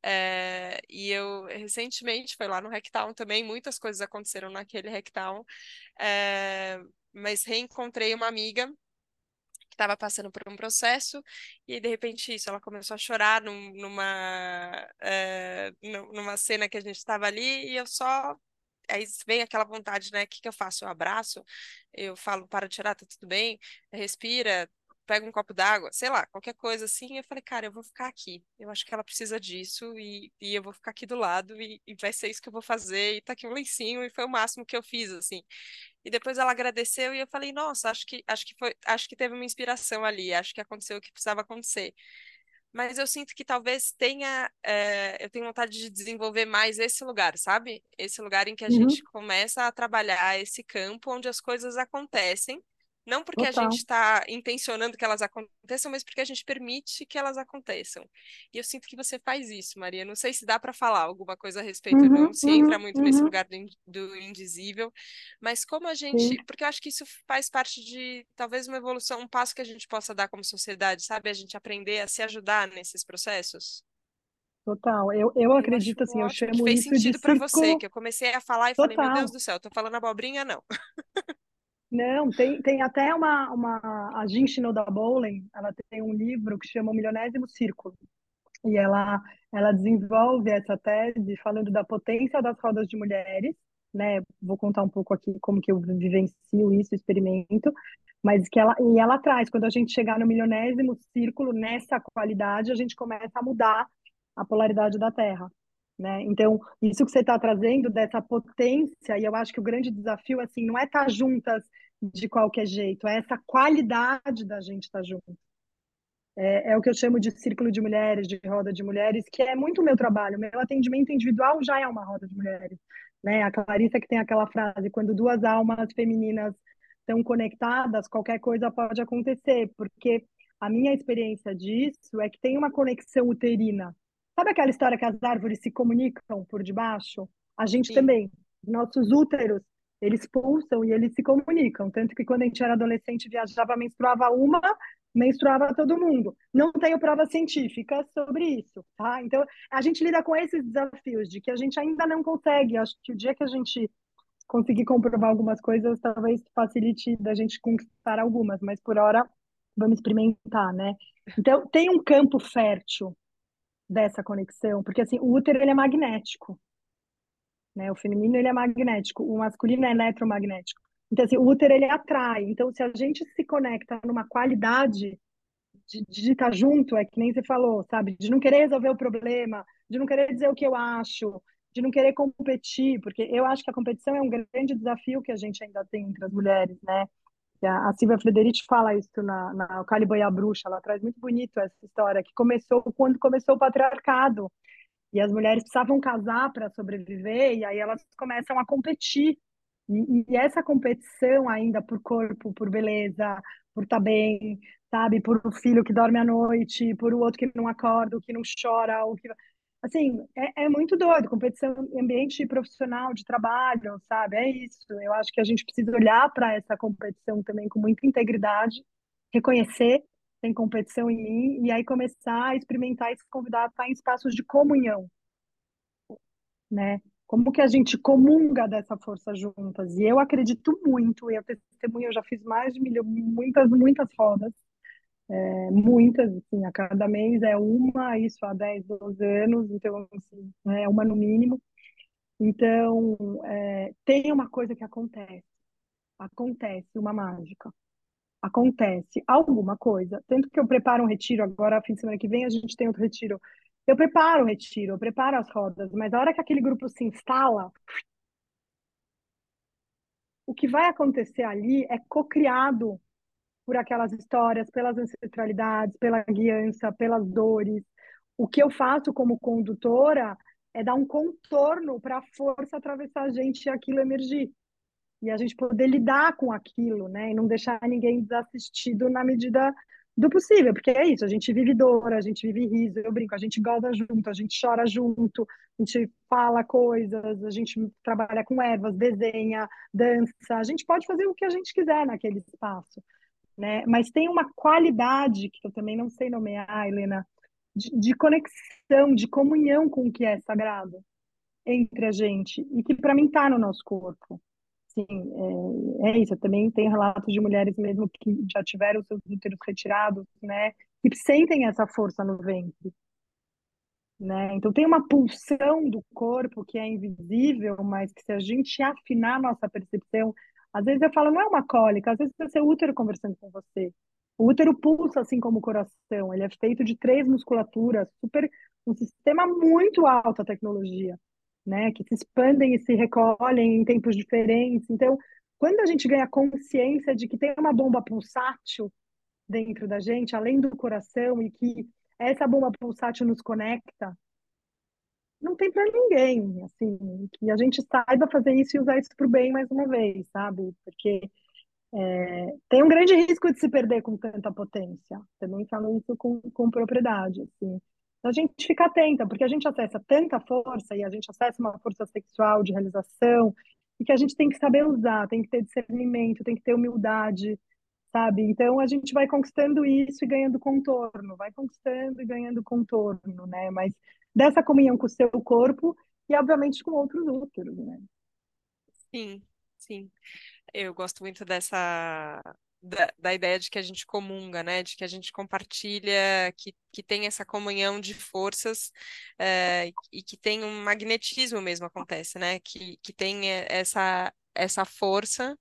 É, e eu recentemente foi lá no Hacktown também, muitas coisas aconteceram naquele Hacktown, é, mas reencontrei uma amiga estava passando por um processo e de repente isso, ela começou a chorar num, numa é, numa cena que a gente estava ali e eu só aí vem aquela vontade, né? O que que eu faço? Eu abraço, eu falo para de chorar, tá tudo bem, respira, pega um copo d'água, sei lá, qualquer coisa assim. Eu falei, cara, eu vou ficar aqui. Eu acho que ela precisa disso e, e eu vou ficar aqui do lado e, e vai ser isso que eu vou fazer. E tá aqui um lencinho e foi o máximo que eu fiz, assim. E depois ela agradeceu e eu falei, nossa, acho que acho que foi, acho que teve uma inspiração ali, acho que aconteceu o que precisava acontecer. Mas eu sinto que talvez tenha, é, eu tenho vontade de desenvolver mais esse lugar, sabe? Esse lugar em que a Uhum, gente começa a trabalhar esse campo onde as coisas acontecem não porque a gente total. está intencionando que elas aconteçam, mas porque a gente permite que elas aconteçam. E eu sinto que você faz isso, Maria. Não sei se dá para falar alguma coisa a respeito, Uhum, não se entra uhum, muito nesse uhum, lugar do, do indizível, mas como a sim, gente. Porque eu acho que isso faz parte de talvez uma evolução, um passo que a gente possa dar como sociedade, sabe? A gente aprender a se ajudar nesses processos. total. Eu, eu Eu acredito assim, eu ótimo que chamo fez isso de sentido para você, que eu comecei a falar e falei, meu Deus total. do céu, tô falando abobrinha, não. Não, tem, tem até uma, uma a Jean Shinoda Bowling, ela tem um livro que chama O Milionésimo Círculo. E ela, ela desenvolve essa tese falando da potência das rodas de mulheres, né? Vou contar um pouco aqui como que eu vivencio isso, experimento, mas que ela, e ela traz, quando a gente chegar no milionésimo círculo, nessa qualidade, a gente começa a mudar a polaridade da Terra. Né? Então, isso que você está trazendo dessa potência, e eu acho que o grande desafio assim, não é estar tá juntas de qualquer jeito, é essa qualidade da gente estar tá junto. É, é, o que eu chamo de círculo de mulheres, de roda de mulheres, que é muito o meu trabalho. Meu atendimento individual já é uma roda de mulheres. Né? A Clarissa que tem aquela frase, quando duas almas femininas estão conectadas, qualquer coisa pode acontecer, porque a minha experiência disso é que tem uma conexão uterina. Sabe aquela história que as árvores se comunicam por debaixo? A gente Sim. também. Nossos úteros, eles pulsam e eles se comunicam. Tanto que quando a gente era adolescente, viajava, menstruava uma, menstruava todo mundo. Não tenho prova científica sobre isso, tá? Então, a gente lida com esses desafios de que a gente ainda não consegue. Acho que o dia que a gente conseguir comprovar algumas coisas, talvez facilite da gente conquistar algumas, mas por hora vamos experimentar, né? Então, tem um campo fértil dessa conexão, porque assim, o útero ele é magnético, né? O feminino ele é magnético, o masculino é eletromagnético. Então, assim, o útero ele atrai. Então, se a gente se conecta numa qualidade de, de estar junto, é que nem você falou, sabe? De não querer resolver o problema, de não querer dizer o que eu acho, de não querer competir, porque eu acho que a competição é um grande desafio que a gente ainda tem entre as mulheres, né? A Silvia Frederici fala isso na, na Caliban e a Bruxa, ela traz muito bonito essa história, que começou quando começou o patriarcado, e as mulheres precisavam casar para sobreviver, e aí elas começam a competir. E, e essa competição ainda por corpo, por beleza, por estar tá bem, sabe? Por o filho que dorme à noite, por o outro que não acorda, o que não chora, o que assim, é, é, muito doido, competição ambiente profissional, de trabalho, sabe? É isso. Eu acho que a gente precisa olhar para essa competição também com muita integridade, reconhecer tem competição em mim, e aí começar a experimentar e se convidar a estar em espaços de comunhão, né? Como que a gente comunga dessa força juntas? E eu acredito muito, e eu testemunho, eu já fiz mais de milhão, muitas, muitas rodas, é, muitas, assim, a cada mês é uma, isso há 10, 12 anos, então, assim, é uma no mínimo. Então, é, tem uma coisa que acontece, acontece uma mágica, acontece alguma coisa, tanto que eu preparo um retiro, agora, fim de semana que vem, a gente tem outro retiro, eu preparo o retiro, eu preparo as rodas, mas a hora que aquele grupo se instala, o que vai acontecer ali é cocriado por aquelas histórias, pelas ancestralidades, pela guiança, pelas dores. O que eu faço como condutora é dar um contorno para a força atravessar a gente e aquilo emergir. E a gente poder lidar com aquilo, né? E não deixar ninguém desassistido na medida do possível, porque é isso, a gente vive dor, a gente vive riso, eu brinco, a gente goza junto, a gente chora junto, a gente fala coisas, a gente trabalha com ervas, desenha, dança, a gente pode fazer o que a gente quiser naquele espaço né? Mas tem uma qualidade que eu também não sei nomear, Helena, de, de conexão, de comunhão com o que é sagrado entre a gente e que para mim está no nosso corpo. Sim, é, é, isso. Eu também tenho relatos de mulheres mesmo que já tiveram seus úteros retirados, né? Que sentem essa força no ventre. Né? Então tem uma pulsão do corpo que é invisível, mas que se a gente afinar nossa percepção, às vezes eu falo, não é uma cólica, às vezes é seu útero conversando com você. O útero pulsa assim como o coração, ele é feito de três musculaturas, super um sistema muito alta tecnologia, né, que se expandem e se recolhem em tempos diferentes. Então, quando a gente ganha consciência de que tem uma bomba pulsátil dentro da gente, além do coração, e que essa bomba pulsátil nos conecta, não tem para ninguém, assim, que a gente saiba fazer isso e usar isso para o bem mais uma vez, sabe? Porque é, tem um grande risco de se perder com tanta potência. Também falo isso com, com propriedade, assim. Então, a gente fica atenta, porque a gente acessa tanta força e a gente acessa uma força sexual de realização e que a gente tem que saber usar, tem que ter discernimento, tem que ter humildade, sabe? Então a gente vai conquistando isso e ganhando contorno, vai conquistando e ganhando contorno, né? Mas dessa comunhão com o seu corpo e, obviamente, com outros úteros, né? Sim, sim. Eu gosto muito dessa da, da, ideia de que a gente comunga, né? De que a gente compartilha, que, que tem essa comunhão de forças é, e que tem um magnetismo mesmo acontece, né? Que, que tem essa, essa força,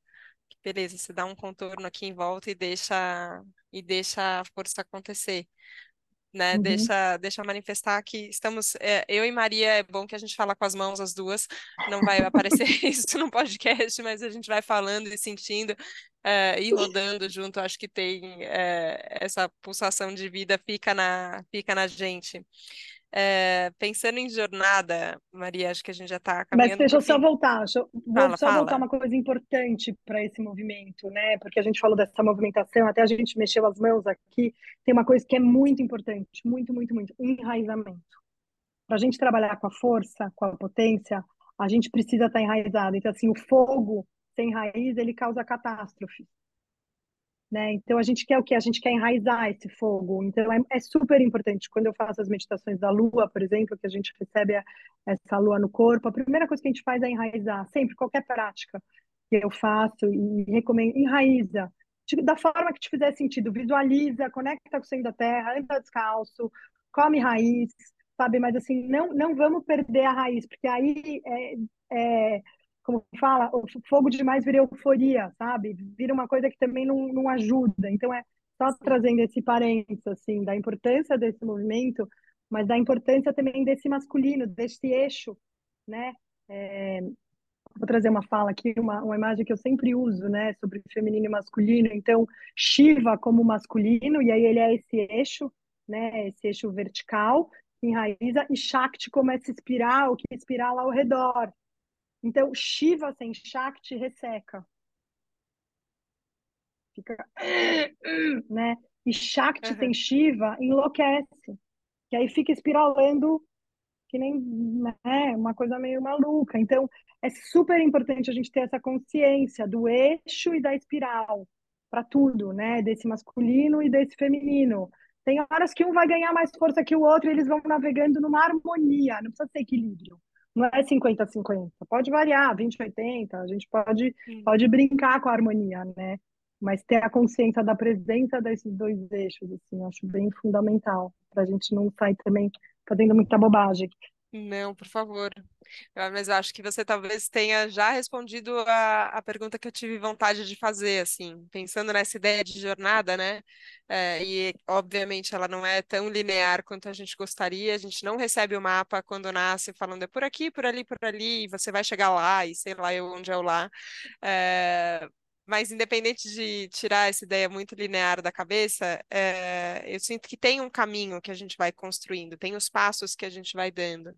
beleza, você dá um contorno aqui em volta e deixa, e deixa a força acontecer né? Uhum. Deixa, deixa manifestar que estamos. É, eu e Maria, é bom que a gente fala com as mãos as duas. Não vai aparecer isso no podcast, mas a gente vai falando e sentindo é, e rodando junto. Acho que tem é, essa pulsação de vida fica na, fica na gente. É, pensando em jornada, Maria, acho que a gente já está caminhando. Mas deixa eu só voltar, deixa eu, fala, vou só fala. voltar uma coisa importante para esse movimento, né? Porque a gente falou dessa movimentação, até a gente mexeu as mãos aqui. Tem uma coisa que é muito importante, muito, muito, muito: enraizamento. Para a gente trabalhar com a força, com a potência, a gente precisa estar tá enraizado. Então, assim, o fogo sem raiz ele causa catástrofe. Né? Então a gente quer o que? A gente quer enraizar esse fogo. Então é, é, super importante. Quando eu faço as meditações da lua, por exemplo, que a gente recebe a, essa lua no corpo, a primeira coisa que a gente faz é enraizar. Sempre, qualquer prática que eu faço e recomendo, enraiza. Da forma que te fizer sentido, visualiza, conecta com o centro da terra, anda descalço, come raiz, sabe? Mas assim, não, não vamos perder a raiz, porque aí é, é como fala, o fogo demais vira euforia, sabe? Vira uma coisa que também não, não ajuda. Então, é só trazendo esse parênteses, assim, da importância desse movimento, mas da importância também desse masculino, desse eixo, né? É, vou trazer uma fala aqui, uma, uma imagem que eu sempre uso, né, sobre feminino e masculino. Então, Shiva como masculino, e aí ele é esse eixo, né, esse eixo vertical, enraiza, e Shakti como essa espiral, que espiral ao redor, Então, Shiva sem Shakti resseca. Fica, né? E Shakti Uhum. sem Shiva enlouquece. Que aí fica espiralando que nem né, uma coisa meio maluca. Então, é super importante a gente ter essa consciência do eixo e da espiral para tudo, né? Desse masculino e desse feminino. Tem horas que um vai ganhar mais força que o outro e eles vão navegando numa harmonia, não precisa ser equilíbrio. Não é 50-50, pode variar, 20-80, a gente pode, Sim. pode brincar com a harmonia, né? Mas ter a consciência da presença desses dois eixos, assim, eu acho bem fundamental, para a gente não sair também fazendo muita bobagem. Não, por favor. Ah, Mas eu acho que você talvez tenha já respondido a, a pergunta que eu tive vontade de fazer, assim, pensando nessa ideia de jornada, né? É, e obviamente ela não é tão linear quanto a gente gostaria. A gente não recebe o mapa quando nasce falando é por aqui, por ali, por ali, e você vai chegar lá e sei lá eu onde é o lá. É, Mas independente de tirar essa ideia muito linear da cabeça, é, eu sinto que tem um caminho que a gente vai construindo, tem os passos que a gente vai dando.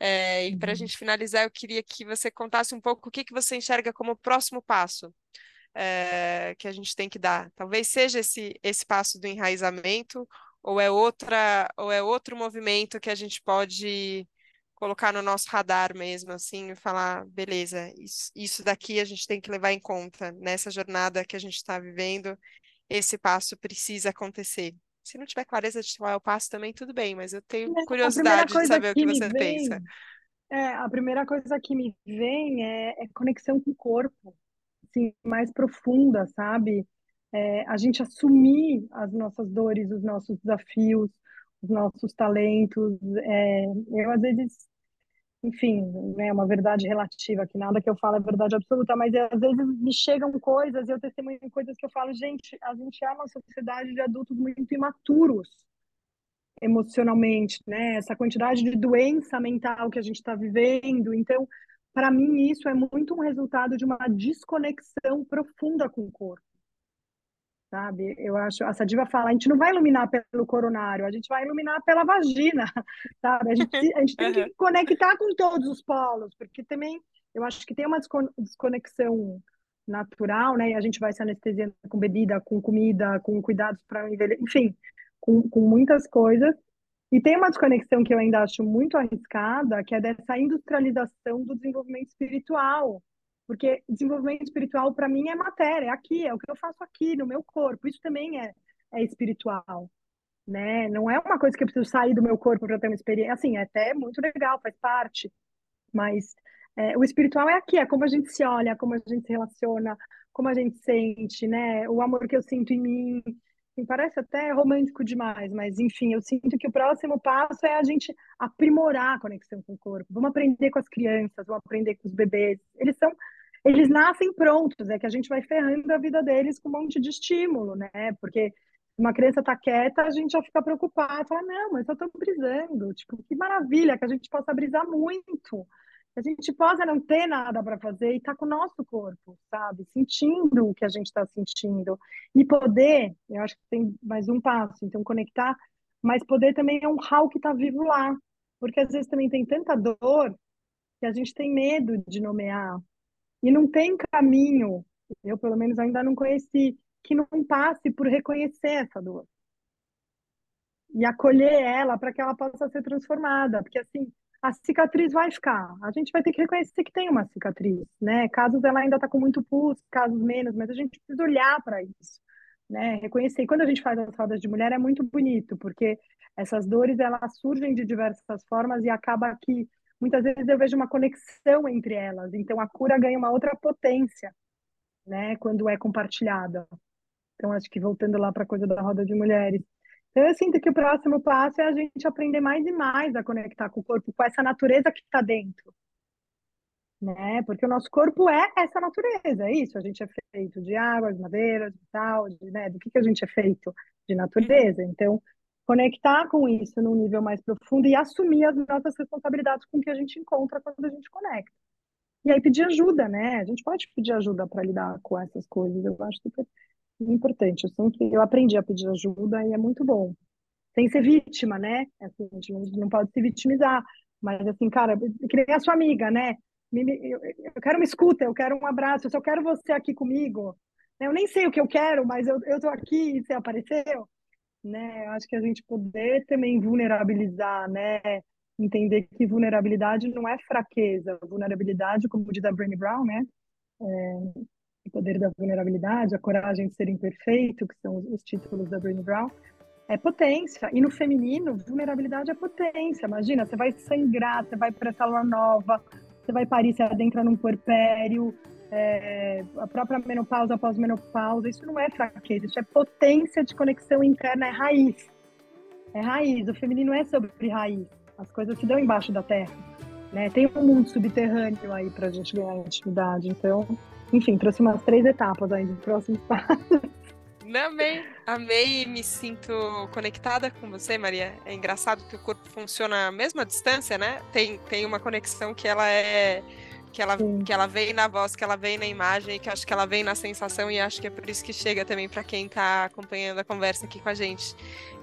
É, e para a Uhum. gente finalizar, eu queria que você contasse um pouco o que que você enxerga como o próximo passo, é, que a gente tem que dar. Talvez seja esse, esse passo do enraizamento, ou é outra, ou é outro movimento que a gente pode colocar no nosso radar mesmo, assim, e falar, beleza, isso, isso daqui a gente tem que levar em conta nessa jornada que a gente está vivendo, esse passo precisa acontecer. Se não tiver clareza de qual é o passo também, tudo bem, mas eu tenho primeira curiosidade de saber o que você pensa. vem, é, a primeira coisa que me vem é, é conexão com o corpo, assim, mais profunda, sabe? É, a gente assumir as nossas dores, os nossos desafios, os nossos talentos. É, eu, às vezes, enfim, né, uma verdade relativa, que nada que eu falo é verdade absoluta, mas é, às vezes me chegam coisas, eu testemunho coisas que eu falo, gente, a gente é uma sociedade de adultos muito imaturos emocionalmente, né? Essa quantidade de doença mental que a gente está vivendo. Então, para mim, isso é muito um resultado de uma desconexão profunda com o corpo, sabe? Eu acho, a Sadiva fala, a gente não vai iluminar pelo coronário, a gente vai iluminar pela vagina, sabe? A gente, a gente tem que conectar com todos os polos, porque também eu acho que tem uma desconexão natural, né? E a gente vai se anestesiando com bebida, com comida, com cuidados para envelhecer, enfim, com, com muitas coisas. E tem uma desconexão que eu ainda acho muito arriscada, que é dessa industrialização do desenvolvimento espiritual. Porque desenvolvimento espiritual, para mim, é matéria, é aqui, é o que eu faço aqui, no meu corpo. Isso também é, é espiritual, né? Não é uma coisa que eu preciso sair do meu corpo para ter uma experiência. Assim, é até muito legal, faz parte. Mas é, o espiritual é aqui, é como a gente se olha, como a gente se relaciona, como a gente sente, né? O amor que eu sinto em mim. Assim, parece até romântico demais, mas enfim, eu sinto que o próximo passo é a gente aprimorar a conexão com o corpo. Vamos aprender com as crianças, vamos aprender com os bebês. Eles são, eles nascem prontos, é que a gente vai ferrando a vida deles com um monte de estímulo, né? Porque uma criança está quieta, a gente já fica preocupado, fala, não, mas eu estou brisando. Tipo, que maravilha que a gente possa brisar muito a gente possa não ter nada para fazer e estar tá com o nosso corpo, sabe? Sentindo o que a gente está sentindo. E poder, eu acho que tem mais um passo, então conectar, mas poder também honrar o que está vivo lá. Porque às vezes também tem tanta dor que a gente tem medo de nomear. E não tem caminho, eu pelo menos ainda não conheci, que não passe por reconhecer essa dor. E acolher ela para que ela possa ser transformada. Porque assim, a cicatriz vai ficar. A gente vai ter que reconhecer que tem uma cicatriz, né? Casos ela ainda está com muito pus, casos menos, mas a gente precisa olhar para isso, né? Reconhecer. E quando a gente faz as rodas de mulher é muito bonito, porque essas dores elas surgem de diversas formas e acaba que muitas vezes eu vejo uma conexão entre elas. Então a cura ganha uma outra potência, né? Quando é compartilhada. Então acho que voltando lá para a coisa da roda de mulheres então, eu sinto que o próximo passo é a gente aprender mais e mais a conectar com o corpo, com essa natureza que está dentro, né? Porque o nosso corpo é essa natureza, é isso. A gente é feito de água, de madeira, de tal, de, né? Do que, que a gente é feito? De Uhum. natureza. Então, conectar com isso num nível mais profundo e assumir as nossas responsabilidades com o que a gente encontra quando a gente conecta. E aí pedir ajuda, né? A gente pode pedir ajuda para lidar com essas coisas. Eu acho super importante. Eu sempre, eu aprendi a pedir ajuda e é muito bom sem ser vítima, né? Assim, a gente não pode se vitimizar, mas assim, cara, que nem a sua amiga, né? eu quero uma escuta, eu quero um abraço, eu só quero você aqui comigo. Eu nem sei o que eu quero, mas eu, eu tô aqui e você apareceu. Né? Eu acho que a gente poder também vulnerabilizar, né? Entender que vulnerabilidade não é fraqueza. Vulnerabilidade, como diz a Brené Brown, né? É, o poder da vulnerabilidade, a coragem de ser imperfeito, que são os títulos da Brené Brown, é potência. E no feminino, vulnerabilidade é potência. Imagina, você vai sangrar, você vai para essa lua nova, você vai parir, você adentra num puerpério, é, a própria menopausa, pós-menopausa, isso não é fraqueza, isso é potência de conexão interna, é raiz. É raiz, o feminino é sobre raiz. As coisas se dão embaixo da terra. Né? Tem um mundo subterrâneo aí para a gente ganhar intimidade. Então, enfim, trouxe umas três etapas aí de próximos passos. Amei, amei e me sinto conectada com você, Maria. É engraçado que o corpo funciona à mesma distância, né? Tem, tem uma conexão que ela é que ela, que ela vem na voz, que ela vem na imagem, que acho que ela vem na sensação e acho que é por isso que chega também para quem está acompanhando a conversa aqui com a gente.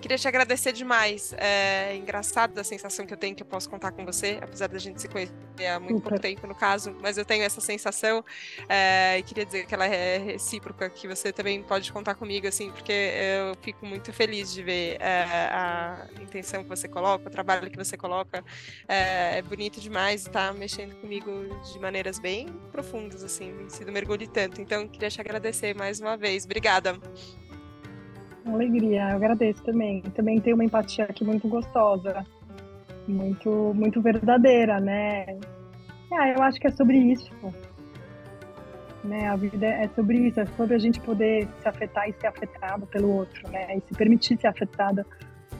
Queria te agradecer demais. É engraçado a sensação que eu tenho que eu posso contar com você, apesar da gente se conhecer há muito pouco tempo no caso, mas eu tenho essa sensação é, e queria dizer que ela é recíproca, que você também pode contar comigo, assim, porque eu fico muito feliz de ver é, a intenção que você coloca, o trabalho que você coloca. É, é bonito demais e tá mexendo comigo de de maneiras bem profundas, assim, sido mergulho tanto. Então, queria te agradecer mais uma vez. Obrigada. Alegria, eu agradeço também. Também tem uma empatia aqui muito gostosa, muito, muito verdadeira, né? Ah, eu acho que é sobre isso. Né? A vida é sobre isso, é sobre a gente poder se afetar e ser afetado pelo outro, né? E se permitir ser afetada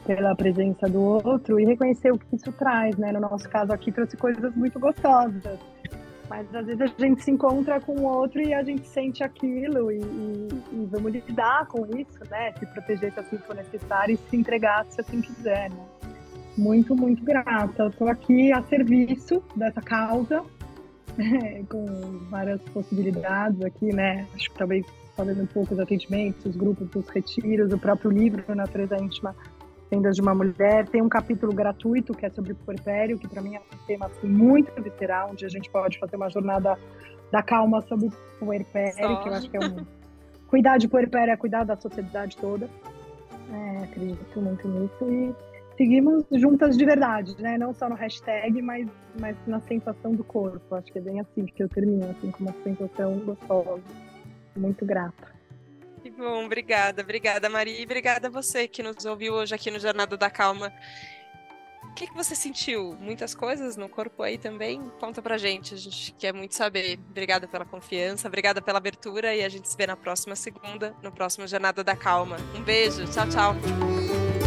pela presença do outro e reconhecer o que isso traz, né? No nosso caso aqui trouxe coisas muito gostosas mas às vezes a gente se encontra com o outro e a gente sente aquilo e, e, e, vamos lidar com isso, né? Se proteger se assim for necessário e se entregar se assim quiser, né? Muito, muito grata. Eu estou aqui a serviço dessa causa, com várias possibilidades aqui, né? Acho que talvez fazendo um pouco os atendimentos, os grupos, os retiros, o próprio livro Natureza Íntima Tendas de uma Mulher. Tem um capítulo gratuito que é sobre o puerpério, que para mim é um tema assim, muito visceral, onde a gente pode fazer uma jornada da calma sobre o puerpério, Só. que eu acho que é um... Cuidar de puerpério é cuidar da sociedade toda. É, acredito muito nisso e seguimos juntas de verdade, né? Não só no hashtag, mas, mas na sensação do corpo. Acho que é bem assim que eu termino, assim, com uma sensação gostosa. Muito grata. Que bom, obrigada, obrigada, Maria, e obrigada a você que nos ouviu hoje aqui no Jornada da Calma. O que, que você sentiu? Muitas coisas no corpo aí também? Conta pra gente, a gente quer muito saber. Obrigada pela confiança, obrigada pela abertura e a gente se vê na próxima segunda, no próximo Jornada da Calma. Um beijo, tchau, tchau.